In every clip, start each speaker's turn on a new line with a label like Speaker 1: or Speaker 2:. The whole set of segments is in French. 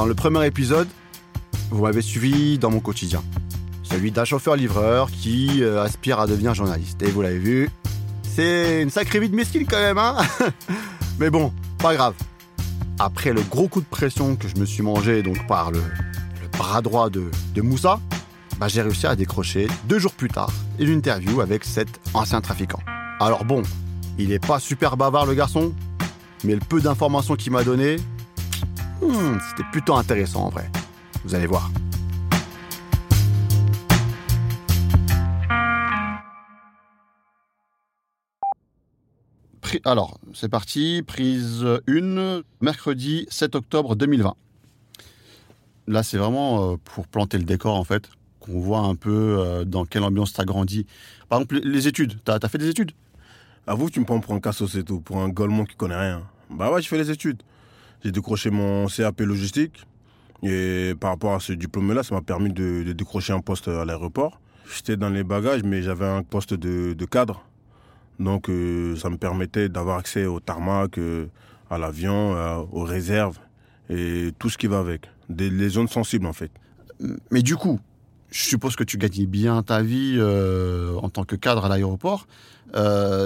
Speaker 1: Dans le premier épisode, vous m'avez suivi dans mon quotidien. Celui d'un chauffeur-livreur qui euh, aspire à devenir journaliste. Et vous l'avez vu, c'est une sacrée vie de mesquine quand même, hein Mais bon, pas grave. Après le gros coup de pression que je me suis mangé donc par le, bras droit de, Moussa, bah, j'ai réussi à décrocher deux jours plus tard une interview avec cet ancien trafiquant. Alors bon, il est pas super bavard le garçon, mais le peu d'informations qu'il m'a donné, hmm, c'était plutôt intéressant en vrai. Vous allez voir. Alors, c'est parti, prise 1, mercredi 7 octobre 2020. Là, c'est vraiment euh, pour planter le décor, en fait, qu'on voit un peu euh, dans quelle ambiance t'as grandi. Par exemple, les- études. T'as as fait des études?
Speaker 2: Avoue tu me prends pour un cassos et tout, pour un golemon qui connaît rien. Bah ouais, je fais les études. J'ai décroché mon CAP logistique. Et par rapport à ce diplôme-là, ça m'a permis de, décrocher un poste à l'aéroport. J'étais dans les bagages, mais j'avais un poste de, cadre. Donc euh, ça me permettait d'avoir accès au tarmac, euh, à l'avion, aux réserves et tout ce qui va avec. Des, les zones sensibles en fait.
Speaker 1: Mais du coup, je suppose que tu gagnais bien ta vie euh, en tant que cadre à l'aéroport.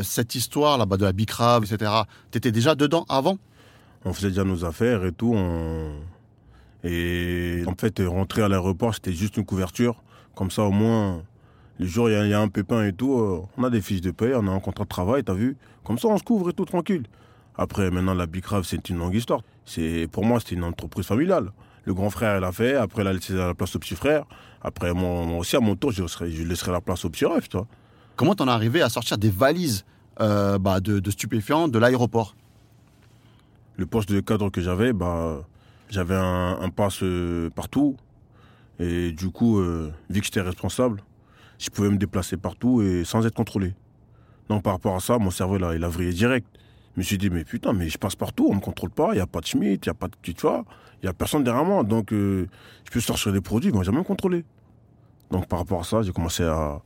Speaker 1: Cette histoire là-bas de la bicrave, etc., t'étais déjà dedans avant?
Speaker 2: On faisait déjà nos affaires et tout. Et en fait, rentrer à l'aéroport, c'était juste une couverture. Comme ça, au moins, les jours, il y, a- un pépin et tout. euh, On a des fiches de paie, on a un contrat de travail, t'as vu Comme ça, on se couvre et tout tranquille. Après, maintenant, la Bicrave, c'est une longue histoire. C'est Pour moi, c'était une entreprise familiale. Le grand frère, il a fait. Après, il a laissé la place au petit frère. Après, moi, aussi, à mon tour, je laisserai, la place au petit ref, tu vois.
Speaker 1: Comment t'en es arrivé à sortir des valises euh, bah, de stupéfiants de l'aéroport?
Speaker 2: Le poste de cadre que j'avais, bah, j'avais un, un pass euh, partout. Et du coup, euh, vu que j'étais responsable, je pouvais me déplacer partout et sans être contrôlé. Donc par rapport à ça, mon cerveau, là, il a vrillé direct. Je me suis dit, mais putain, mais je passe partout, on me contrôle pas, il n'y a pas de Schmitt, il n'y a pas de tu il n'y a personne derrière moi. Donc euh, je peux sortir des produits, ils vont jamais me contrôler. Donc par rapport à ça, j'ai commencé à,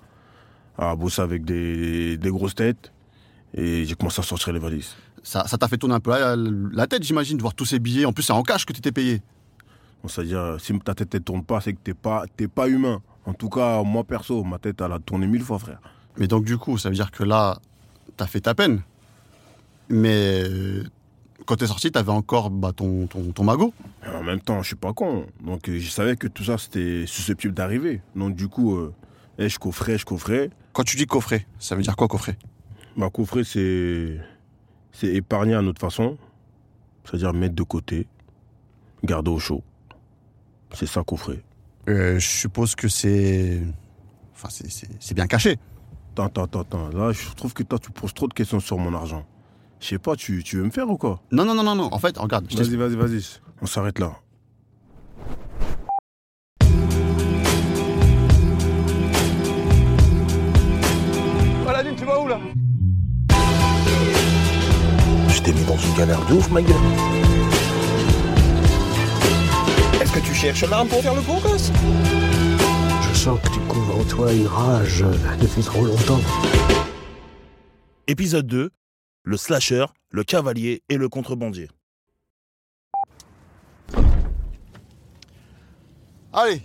Speaker 2: à bosser avec des, des grosses têtes et j'ai commencé à sortir les valises.
Speaker 1: Ça t'a fait tourner un peu la, la tête, j'imagine, de voir tous ces billets. En plus, c'est en cash que tu t'es payé.
Speaker 2: Bon, C'est-à-dire, si ta tête ne tourne pas, c'est que t'es pas, t'es pas humain. En tout cas, moi perso, ma tête, elle a tourné mille fois, frère.
Speaker 1: Mais donc, du coup, ça veut dire que là, t'as fait ta peine. Mais euh, quand t'es sorti, t'avais encore bah, ton, ton, ton magot.
Speaker 2: En même temps, je suis pas con. Donc, euh, je savais que tout ça, c'était susceptible d'arriver. Donc, du coup, euh, eh, je coffrais, je coffrais.
Speaker 1: Quand tu dis coffret, ça veut dire quoi coffret?
Speaker 2: Ma coffrer, c'est, c'est épargner à notre façon. C'est-à-dire mettre de côté, garder au chaud. C'est ça, coffrer.
Speaker 1: Euh, Je suppose que c'est. Enfin, c'est- c'est c'est bien caché.
Speaker 2: Attends, attends, attends. Là, je trouve que toi, tu poses trop de questions sur mon argent. Je sais pas, tu, tu veux me faire ou quoi?
Speaker 1: Non, non, non, non, non. En fait, regarde.
Speaker 2: Vas-y, vas-y, vas-y. On s'arrête là.
Speaker 3: Aladine, tu vas où là?
Speaker 4: T'ai mis dans une galère de ouf, ma gueule.
Speaker 3: Est-ce que tu cherches l'arme pour faire le beau gosse?
Speaker 4: Je sens que tu couvres en toi une rage depuis trop longtemps.
Speaker 5: Épisode 2 Le slasher, le cavalier et le contrebandier.
Speaker 1: Allez,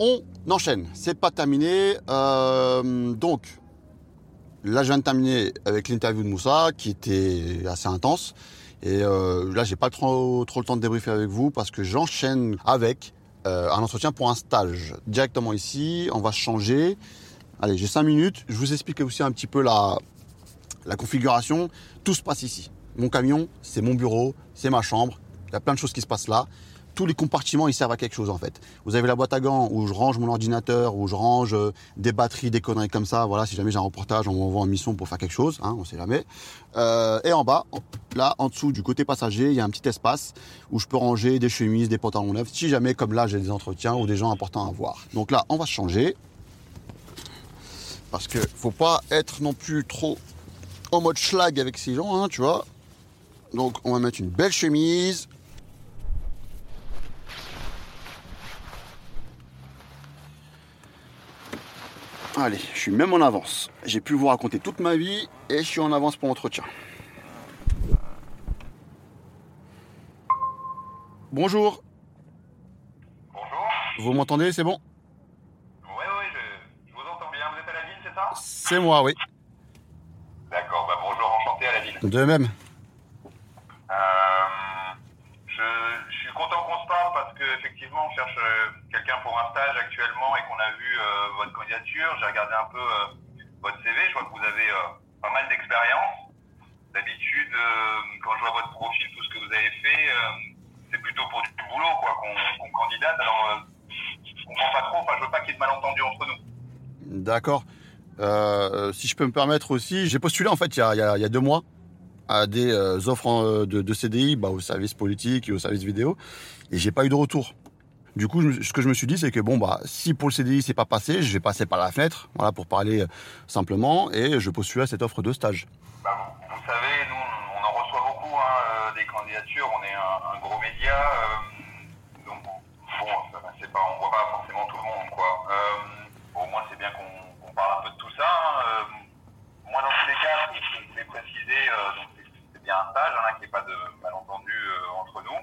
Speaker 1: on enchaîne. C'est pas terminé. Euh, donc, là, je viens de terminer avec l'interview de Moussa, qui était assez intense. Et euh, là, j'ai pas trop, trop le temps de débriefer avec vous parce que j'enchaîne avec euh, un entretien pour un stage. Directement ici, on va changer. Allez, j'ai 5 minutes. Je vous explique aussi un petit peu la, la configuration. Tout se passe ici. Mon camion, c'est mon bureau, c'est ma chambre. Il y a plein de choses qui se passent là tous les compartiments ils servent à quelque chose en fait. Vous avez la boîte à gants où je range mon ordinateur, où je range euh, des batteries, des conneries comme ça. Voilà, si jamais j'ai un reportage, on m'envoie en mission pour faire quelque chose, hein, on sait jamais. Euh, et en bas, là en dessous du côté passager, il y a un petit espace où je peux ranger des chemises, des pantalons neufs. Si jamais comme là j'ai des entretiens ou des gens importants à voir. Donc là, on va changer parce que faut pas être non plus trop en mode schlag avec ces gens, hein, tu vois. Donc on va mettre une belle chemise, Allez, je suis même en avance. J'ai pu vous raconter toute ma vie et je suis en avance pour l'entretien. Bonjour. Vous m'entendez, c'est bon?
Speaker 6: Oui, oui, je, je vous entends bien. Vous êtes à la ville, c'est ça?
Speaker 1: C'est moi, oui.
Speaker 6: D'accord, bah bonjour, enchanté à la ville.
Speaker 1: De même.
Speaker 6: Euh, je, je suis content qu'on se parle parce qu'effectivement, on cherche pour un stage actuellement et qu'on a vu euh, votre candidature. J'ai regardé un peu euh, votre CV. Je vois que vous avez euh, pas mal d'expérience. D'habitude, quand je vois votre profil, tout ce que vous avez fait, c'est plutôt pour du boulot quoi, qu'on candidate. Alors, je comprends pas trop. Enfin, je veux pas qu'il y ait de malentendus entre nous.
Speaker 1: D'accord. Si je peux me permettre aussi, j'ai postulé en fait il y a, deux mois à des offres de CDI bah, au service politique et au service vidéo et j'ai pas eu de retour. Du coup, ce que je me suis dit, c'est que bon, bah, si pour le CDI c'est pas passé, je vais passer par la fenêtre, voilà, pour parler euh, simplement, et je postule à cette offre de stage.
Speaker 6: Bah, vous, savez, nous, on en reçoit beaucoup hein, euh, des candidatures. On est un, gros média, euh, donc bon, c'est pas, on voit pas forcément tout le monde, quoi. Au moins, c'est bien qu'on qu'on parle un peu de tout ça. hein. Euh, moi, dans tous les cas, ce que je voulais préciser, euh, donc, c'est- c'est bien un stage, hein, qu'il n'y ait pas de malentendu euh, entre nous.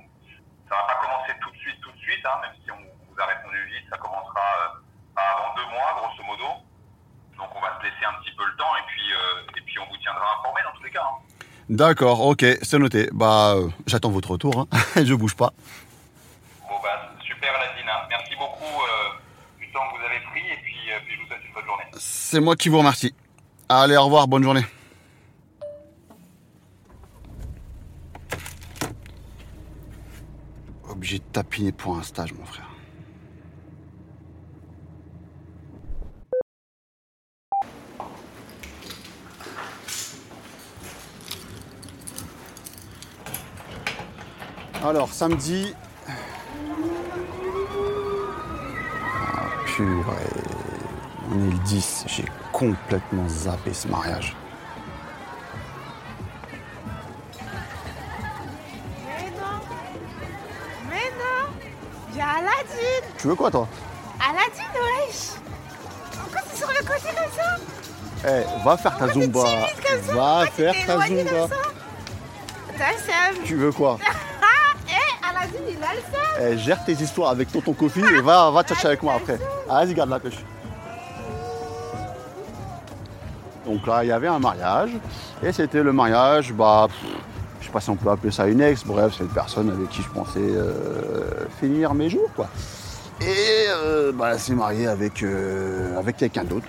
Speaker 6: Ça va pas commencer tout de suite, tout de suite, hein, même si on vous a répondu vite, ça commencera euh, pas avant deux mois, grosso modo. Donc on va se laisser un petit peu le temps et puis, euh, et puis on vous tiendra informé dans tous les cas. hein.
Speaker 1: D'accord, ok, c'est noté. Bah, euh, j'attends votre retour, hein. je bouge pas.
Speaker 6: Bon bah super Aladina, merci beaucoup euh, du temps que vous avez pris et puis, euh, puis je vous souhaite une bonne journée.
Speaker 1: C'est moi qui vous remercie. Allez, au revoir, bonne journée. Obligé de tapiner pour un stage, mon frère. Alors, samedi. Ah, purée. On est le 10, j'ai complètement zappé ce mariage.
Speaker 7: Mais non Mais non Il y a Aladdin
Speaker 1: Tu veux quoi, toi?
Speaker 7: Aladdin, wesh Pourquoi c'est sur le côté comme ça
Speaker 1: Eh, va faire ta
Speaker 7: Pourquoi
Speaker 1: zumba.
Speaker 7: timide comme ça?
Speaker 1: Va
Speaker 7: Pourquoi
Speaker 1: faire ta zumba.
Speaker 7: comme ça?
Speaker 1: Tu veux quoi?
Speaker 7: Eh,
Speaker 1: gère tes histoires avec tonton Kofi et va, va tchatcher avec moi après. Ah, Vas-y, garde la pêche. Donc là, il y avait un mariage. Et c'était le mariage, bah, je sais pas si on peut appeler ça une ex. Bref, c'est une personne avec qui je pensais euh, finir mes jours, quoi. Et euh, bah, elle s'est mariée avec, euh, quelqu'un d'autre.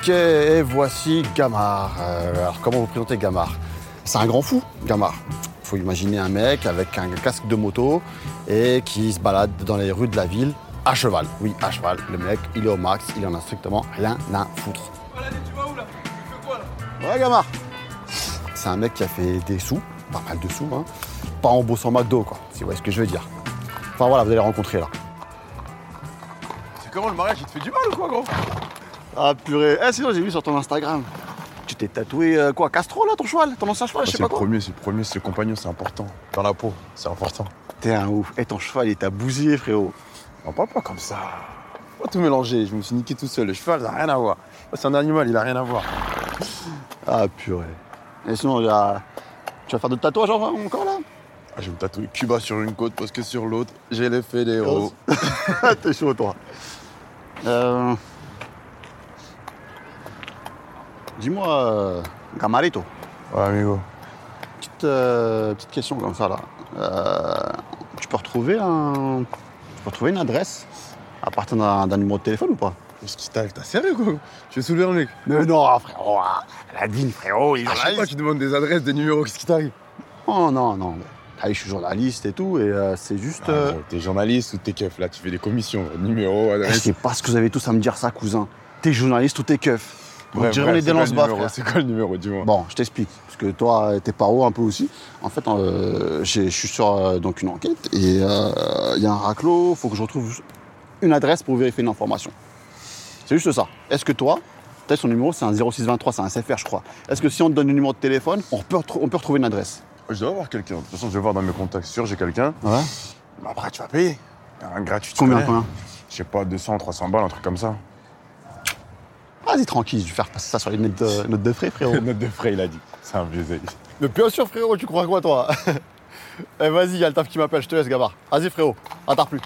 Speaker 1: Ok, et voici Gamard. Euh, alors, comment vous présentez Gamard? C'est un grand fou, Gamard. Il faut imaginer un mec avec un casque de moto et qui se balade dans les rues de la ville à cheval. Oui, à cheval. Le mec, il est au max, il en a strictement rien à foutre.
Speaker 3: tu vas où là Tu fais quoi là
Speaker 1: Ouais, Gamard? C'est un mec qui a fait des sous, pas mal de sous, hein. Pas en bossant McDo, quoi, si vous voyez ce que je veux dire. Enfin voilà, vous allez le rencontrer là.
Speaker 3: C'est comment le mariage Il te fait du mal ou quoi, gros?
Speaker 1: Ah purée, eh sinon j'ai vu sur ton Instagram? Tu t'es tatoué euh, quoi Castro là ton cheval? Ton ancien cheval, je sais
Speaker 8: C'est
Speaker 1: pas
Speaker 8: le
Speaker 1: quoi?
Speaker 8: premier, c'est le premier, c'est le compagnon, c'est important. Dans la peau, c'est important.
Speaker 1: T'es un ouf. Et ton cheval il t'a bousillé frérot.
Speaker 8: On parle pas comme ça. Pas tout mélanger, je me suis niqué tout seul. Le cheval, ça n'a rien à voir. C'est un animal, il a rien à voir.
Speaker 1: Ah purée. Et sinon a- tu vas faire d'autres tatouages en- encore là?
Speaker 8: Ah, je vais me tatouer Cuba sur une côte parce que sur l'autre, j'ai les fédéraux.
Speaker 1: T'es chaud toi. Euh... Dis-moi, euh, Gamarito,
Speaker 8: Ouais, amigo.
Speaker 1: petite, euh, petite question comme ça là. Euh, tu peux retrouver un, tu peux retrouver une adresse à partir d'un numéro de téléphone ou pas?
Speaker 8: Qu'est-ce qui t'arrive T'as sérieux, quoi? Tu veux soulever un mec?
Speaker 1: Mais non, frérot, ah, la digne, frérot, il
Speaker 8: Ah, je sais pas, tu demandes des adresses, des numéros, qu'est-ce qui t'arrive?
Speaker 1: Oh non, non, ah, je suis journaliste et tout, et euh, c'est juste.
Speaker 8: Ah,
Speaker 1: euh,
Speaker 8: T'es journaliste ou t'es keuf Là, tu fais des commissions. Numéro,
Speaker 1: eh, je
Speaker 8: adresse.
Speaker 1: sais pas ce que vous avez tous à me dire ça, cousin. T'es journaliste ou t'es keuf? On est
Speaker 8: c'est
Speaker 1: des
Speaker 8: quoi le
Speaker 1: lance-bas,
Speaker 8: numéro
Speaker 1: frère.
Speaker 8: C'est quoi le numéro, dis-moi
Speaker 1: Bon, je t'explique, parce que toi, t'es paro un peu aussi. En fait, euh, je suis sur euh, donc une enquête et euh, il y a un raclo, faut que je retrouve une adresse pour vérifier une information. C'est juste ça. Est-ce que toi, peut-être son numéro, c'est un 0623, c'est un SFR, je crois. Est-ce que si on te donne le numéro de téléphone, on peut, retrou- on peut retrouver une adresse?
Speaker 8: Je dois avoir quelqu'un. De toute façon, je vais voir dans mes contacts sûrs, j'ai quelqu'un.
Speaker 1: Ouais.
Speaker 8: Mais après, tu vas payer. Un gratuit. tu
Speaker 1: Combien, combien?
Speaker 8: Je sais pas, 200, 300 balles, un truc comme ça.
Speaker 1: Vas-y, tranquille, je vais faire passer ça sur les notes de, notes de frais, frérot.
Speaker 8: Note de frais, il a dit. C'est un vieux zèle.
Speaker 1: Mais bien sûr, frérot, tu crois quoi, toi? Eh, vas-y, il y a le taf qui m'appelle, je te laisse, gabar. Vas-y, frérot, attends plus.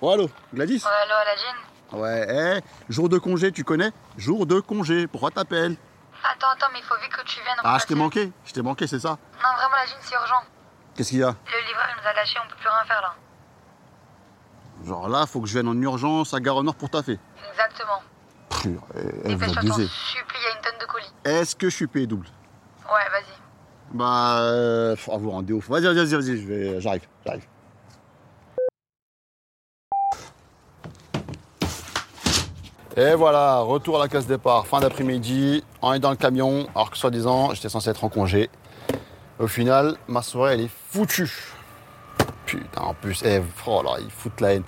Speaker 1: Oh, allô, Gladys?
Speaker 9: Allô, Aladine
Speaker 1: Ouais, eh, jour de congé, tu connais? Jour de congé, pourquoi t'appelles?
Speaker 9: Attends, attends, mais il faut vite que tu viennes.
Speaker 1: Ah, je t'ai manqué, je t'ai manqué, c'est ça?
Speaker 9: Non, vraiment, Aladine, c'est urgent.
Speaker 1: Qu'est-ce qu'il y a?
Speaker 9: Le livreur, il nous a lâchés, on peut plus rien faire là.
Speaker 1: Genre là, faut que je vienne en urgence à Gare Nord pour taffer.
Speaker 9: Exactement.
Speaker 1: Pff,
Speaker 9: je t'en
Speaker 1: abusez.
Speaker 9: supplie, il y a une tonne de colis.
Speaker 1: Est-ce que je suis payé double?
Speaker 9: Ouais, vas-y.
Speaker 1: Bah, euh, vous rendez ouf. Vas-y, vas-y, vas-y, je vais, j'arrive, j'arrive. Et voilà, retour à la case départ, fin d'après-midi, on est dans le camion, alors que soi-disant, j'étais censé être en congé. Au final, ma soirée, elle est foutue. Putain, en plus, eh, oh là, ils foutent la haine.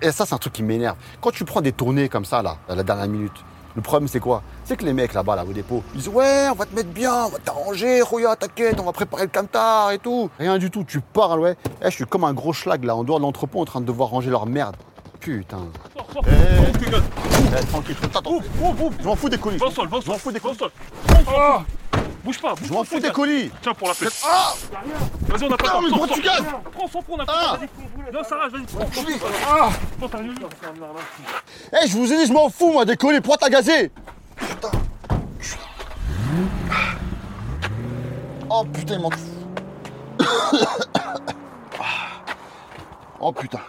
Speaker 1: Et ça, c'est un truc qui m'énerve. Quand tu prends des tournées comme ça, là, à la dernière minute, le problème, c'est quoi? C'est que les mecs là-bas, là, au dépôt, ils disent Ouais, on va te mettre bien, on va t'arranger, Rouya, t'inquiète, on va préparer le camtar et tout. Rien du tout, tu parles, ouais. Eh, je suis comme un gros schlag, là, en dehors de l'entrepôt, en train de devoir ranger leur merde. Putain. Eh, eh, tranquille, attends. Je m'en fous des colis. Je m'en fous des colis.
Speaker 3: Bouge pas, bouge
Speaker 1: Je m'en fous des
Speaker 3: gaz.
Speaker 1: colis.
Speaker 3: Tiens pour la paix.
Speaker 1: Ah
Speaker 3: Vas-y, on a pas
Speaker 1: mais
Speaker 3: temps. Sors,
Speaker 1: tu gagnes.
Speaker 3: Prends, on a pas Vas-y. Non, ça rage, vas-y. Prends, prends, prends.
Speaker 1: Ah
Speaker 3: Prends ta ligne.
Speaker 1: Eh, je vous ai dit, je m'en fous, moi, des colis. Pourquoi t'as gazé Putain. Oh putain, il m'en fout. Oh putain.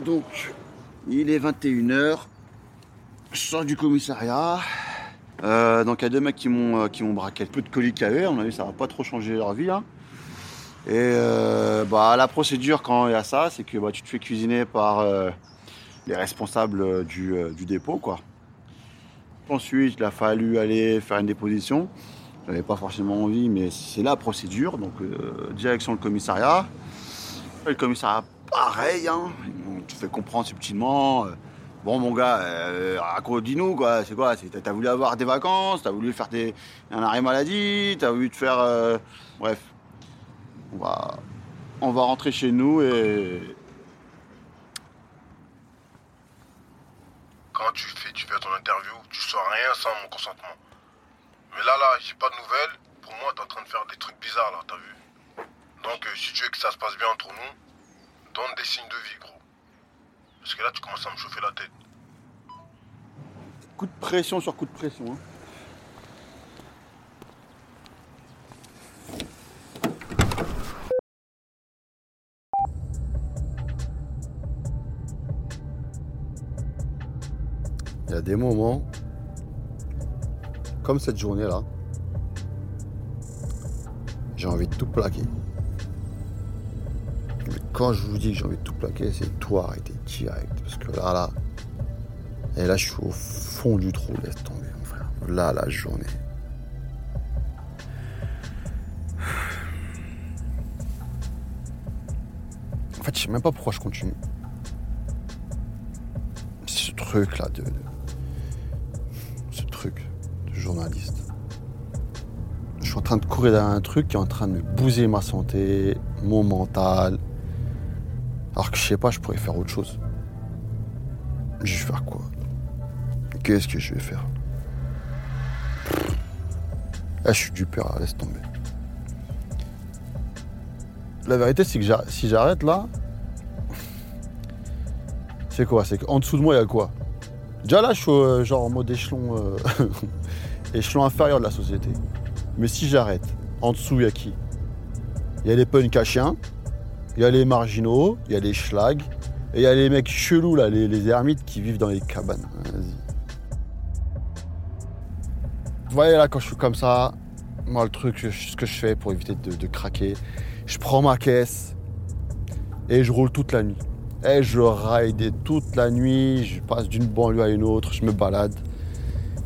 Speaker 1: Donc, il est 21h. Je sors du commissariat. Euh, donc il y a deux mecs qui m'ont euh, qui m'ont braqué peu de colis y avait. On a vu ça va pas trop changer leur vie. hein. Et euh, bah, la procédure quand il y a ça, c'est que bah, tu te fais cuisiner par les responsables du, du dépôt. quoi. Ensuite, il a fallu aller faire une déposition. J'avais pas forcément envie, mais c'est la procédure. Donc direction le commissariat. Le commissariat, pareil. Hein. On te fait comprendre subtilement. euh, Bon mon gars, euh, raconte- dis-nous quoi, c'est quoi T'as voulu avoir des vacances, t'as voulu faire des, un arrêt maladie, t'as voulu te faire... euh, Bref, on va, on va rentrer chez nous et...
Speaker 2: Quand tu fais, tu fais ton interview, tu sors rien sans mon consentement. Mais là, là, j'ai pas de nouvelles. Pour moi, t'es en train de faire des trucs bizarres, là, t'as vu Donc, euh, si tu veux que ça se passe bien entre nous, donne des signes de vie, gros. Parce que là, tu commences à me chauffer la tête.
Speaker 1: Coup de pression sur coup de pression. hein. Il y a des moments, comme cette journée-là, j'ai envie de tout plaquer. Quand je vous dis que j'ai envie de tout plaquer, c'est tout arrêter direct. Parce que là, là, et là, je suis au fond du trou, laisse tomber, mon frère. Là, la journée. En fait, je sais même pas pourquoi je continue. Ce truc-là de, de- Ce truc de journaliste. Je suis en train de courir derrière un truc qui est en train de me bouser ma santé, mon mental. Alors que je sais pas, je pourrais faire autre chose. Je vais faire quoi? Qu'est-ce que je vais faire? Ah, je suis du père, laisse tomber. La vérité, c'est que si j'arrête là, c'est quoi? C'est qu'en dessous de moi, il y a quoi? Déjà là, je suis euh, genre en mode échelon, euh, échelon inférieur de la société. Mais si j'arrête, en dessous, il y a qui? Il y a les punks à il y a les marginaux, il y a les schlags, et il y a les mecs chelous là, les, ermites qui vivent dans les cabanes. Vas-y. Vous voyez là, quand je suis comme ça, moi le truc, ce que je fais pour éviter de, craquer, je prends ma caisse et je roule toute la nuit. Et je ride toute la nuit, je passe d'une banlieue à une autre, je me balade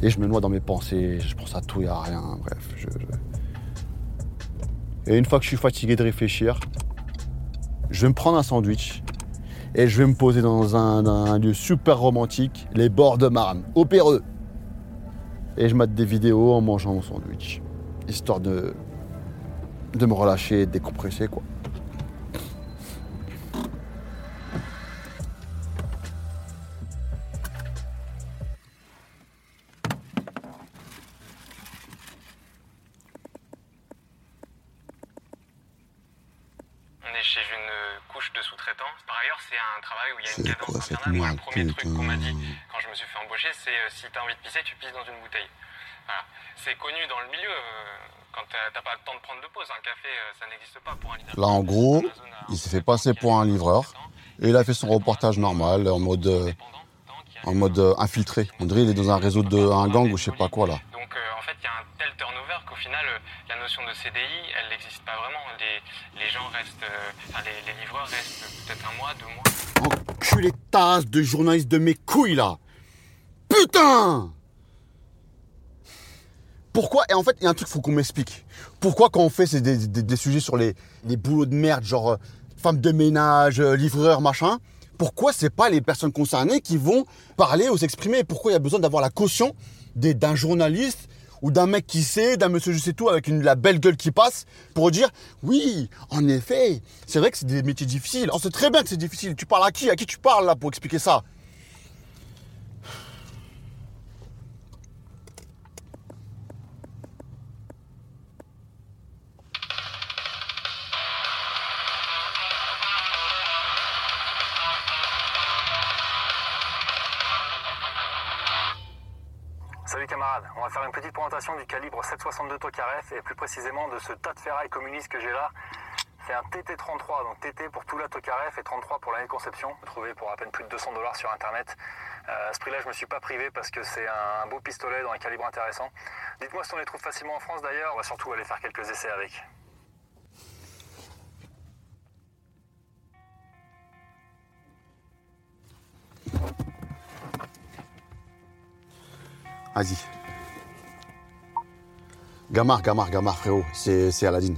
Speaker 1: et je me noie dans mes pensées, je pense à tout et à rien, bref. Et une fois que je suis fatigué de réfléchir, je vais me prendre un sandwich et je vais me poser dans un, lieu super romantique, les bords de Marne, au Péreux. Et je mate des vidéos en mangeant mon sandwich, histoire de de me relâcher, de décompresser, quoi.
Speaker 10: Premier truc qu'on m'a dit
Speaker 1: putain
Speaker 10: quand je me suis fait embaucher, c'est euh, si t'as envie de pisser, tu pisses dans une bouteille. Voilà. C'est connu dans le milieu. euh, quand t'as pas le temps de prendre de pause, un café, euh, ça n'existe pas pour un leader.
Speaker 1: Là, en gros, il s'est fait passer pour un livreur. Et il a fait son reportage normal, en mode, en mode infiltré. On dirait qu'il est dans un réseau de un gang ou je sais pas quoi là.
Speaker 10: Donc en fait, il y a un tel turnover qu'au final, la notion de CDI, elle n'existe pas vraiment. Les, les gens restent, enfin les, les livreurs restent peut-être un mois, deux mois.
Speaker 1: Enculé tasse de journaliste de mes couilles là. Putain! Pourquoi Et en fait, il y a un truc faut qu'on m'explique. Pourquoi quand on fait des, des- sujets sur les, les boulots de merde, genre euh, femme de ménage, euh, livreur, machin, pourquoi c'est pas les personnes concernées qui vont parler ou s'exprimer? Pourquoi il y a besoin d'avoir la caution d'un journaliste ou d'un mec qui sait, d'un monsieur je sais tout avec la belle gueule qui passe pour dire oui, en effet, c'est vrai que c'est des métiers difficiles. On sait très bien que c'est difficile. Tu parles à qui? À qui tu parles là pour expliquer ça?
Speaker 11: On va faire une petite présentation du calibre 762 Tokarev et plus précisément de ce tas de ferraille communiste que j'ai là. C'est un TT33, donc TT pour tout la Tokarev et 33 pour l'année de conception, trouvé pour à peine plus de 200 dollars sur internet. Euh, à ce prix-là, je me suis pas privé parce que c'est un beau pistolet dans un calibre intéressant. Dites-moi si on les trouve facilement en France d'ailleurs, on va surtout aller faire quelques essais avec.
Speaker 1: Vas-y. Gamar, Gamar, Gamar, frérot, c'est Aladdin.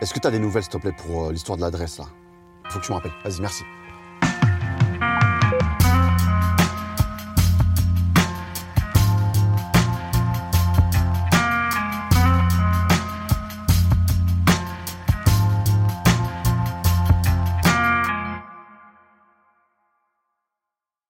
Speaker 1: Est-ce que t'as des nouvelles, s'il te plaît, pour euh, l'histoire de l'adresse là? Faut que tu me rappelles. Vas-y, merci.